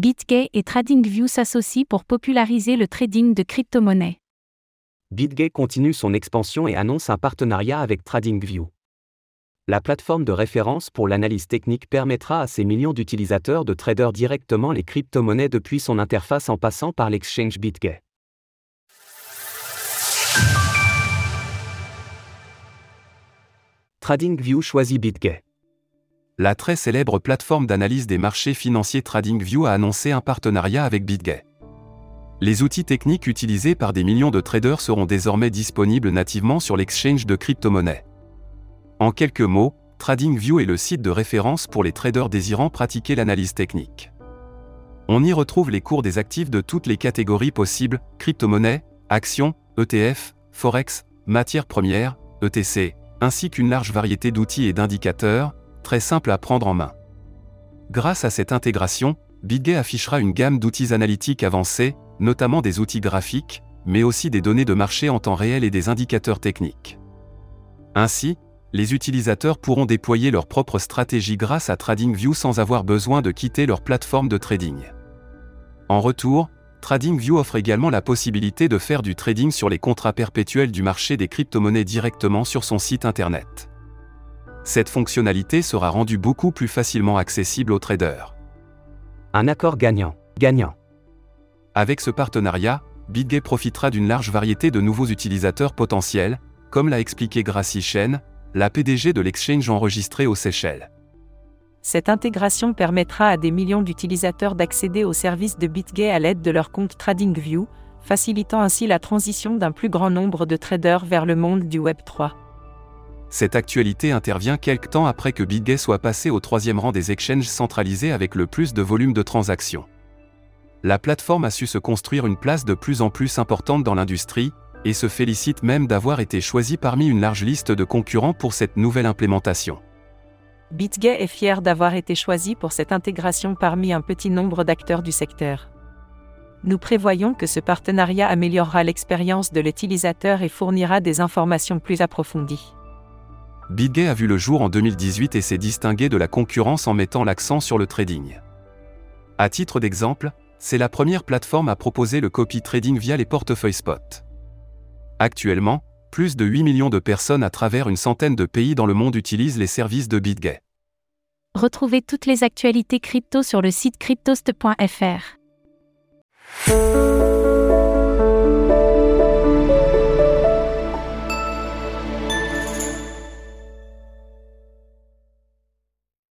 BitGay et TradingView s'associent pour populariser le trading de crypto-monnaies. BitGay continue son expansion et annonce un partenariat avec TradingView. La plateforme de référence pour l'analyse technique permettra à ses millions d'utilisateurs de trader directement les crypto-monnaies depuis son interface en passant par l'exchange BitGay. TradingView choisit BitGay la très célèbre plateforme d'analyse des marchés financiers TradingView a annoncé un partenariat avec BitGay. Les outils techniques utilisés par des millions de traders seront désormais disponibles nativement sur l'exchange de crypto-monnaies. En quelques mots, TradingView est le site de référence pour les traders désirant pratiquer l'analyse technique. On y retrouve les cours des actifs de toutes les catégories possibles, crypto-monnaies, actions, ETF, forex, matières premières, ETC, ainsi qu'une large variété d'outils et d'indicateurs, très simple à prendre en main. Grâce à cette intégration, BitGay affichera une gamme d'outils analytiques avancés, notamment des outils graphiques, mais aussi des données de marché en temps réel et des indicateurs techniques. Ainsi, les utilisateurs pourront déployer leur propre stratégie grâce à TradingView sans avoir besoin de quitter leur plateforme de trading. En retour, TradingView offre également la possibilité de faire du trading sur les contrats perpétuels du marché des crypto-monnaies directement sur son site internet cette fonctionnalité sera rendue beaucoup plus facilement accessible aux traders. Un accord gagnant. Gagnant. Avec ce partenariat, BitGay profitera d'une large variété de nouveaux utilisateurs potentiels, comme l'a expliqué Gracie Chen, la PDG de l'exchange enregistré aux Seychelles. Cette intégration permettra à des millions d'utilisateurs d'accéder aux services de BitGay à l'aide de leur compte TradingView, facilitant ainsi la transition d'un plus grand nombre de traders vers le monde du Web3. Cette actualité intervient quelque temps après que BitGay soit passé au troisième rang des exchanges centralisés avec le plus de volume de transactions. La plateforme a su se construire une place de plus en plus importante dans l'industrie, et se félicite même d'avoir été choisie parmi une large liste de concurrents pour cette nouvelle implémentation. BitGay est fier d'avoir été choisi pour cette intégration parmi un petit nombre d'acteurs du secteur. Nous prévoyons que ce partenariat améliorera l'expérience de l'utilisateur et fournira des informations plus approfondies. BitGay a vu le jour en 2018 et s'est distingué de la concurrence en mettant l'accent sur le trading. À titre d'exemple, c'est la première plateforme à proposer le copy trading via les portefeuilles spot. Actuellement, plus de 8 millions de personnes à travers une centaine de pays dans le monde utilisent les services de BitGay. Retrouvez toutes les actualités crypto sur le site cryptost.fr.